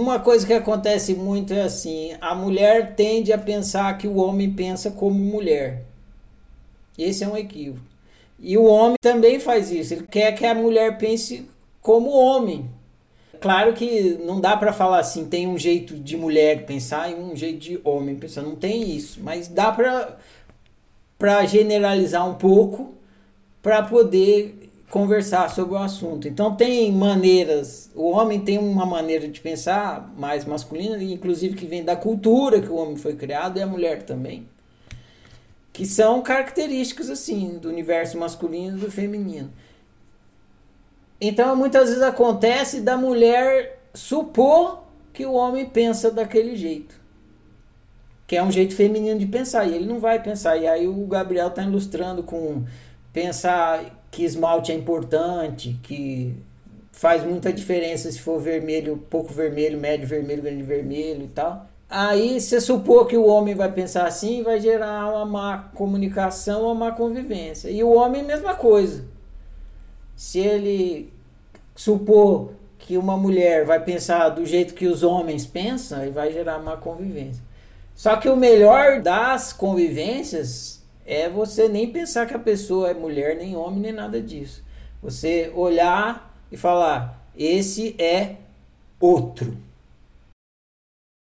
uma coisa que acontece muito é assim: a mulher tende a pensar que o homem pensa como mulher. Esse é um equívoco. E o homem também faz isso. Ele quer que a mulher pense como homem. Claro que não dá para falar assim, tem um jeito de mulher pensar e um jeito de homem pensar. Não tem isso. Mas dá para generalizar um pouco para poder conversar sobre o assunto. Então tem maneiras, o homem tem uma maneira de pensar mais masculina, inclusive que vem da cultura que o homem foi criado e a mulher também, que são características assim do universo masculino e do feminino. Então muitas vezes acontece da mulher supor que o homem pensa daquele jeito. Que é um jeito feminino de pensar, e ele não vai pensar. E aí o Gabriel está ilustrando com pensar que esmalte é importante, que faz muita diferença se for vermelho, pouco vermelho, médio vermelho, grande vermelho e tal. Aí você supor que o homem vai pensar assim, vai gerar uma má comunicação, uma má convivência. E o homem, mesma coisa. Se ele supor que uma mulher vai pensar do jeito que os homens pensam, ele vai gerar má convivência. Só que o melhor das convivências é você nem pensar que a pessoa é mulher, nem homem, nem nada disso. Você olhar e falar: esse é outro.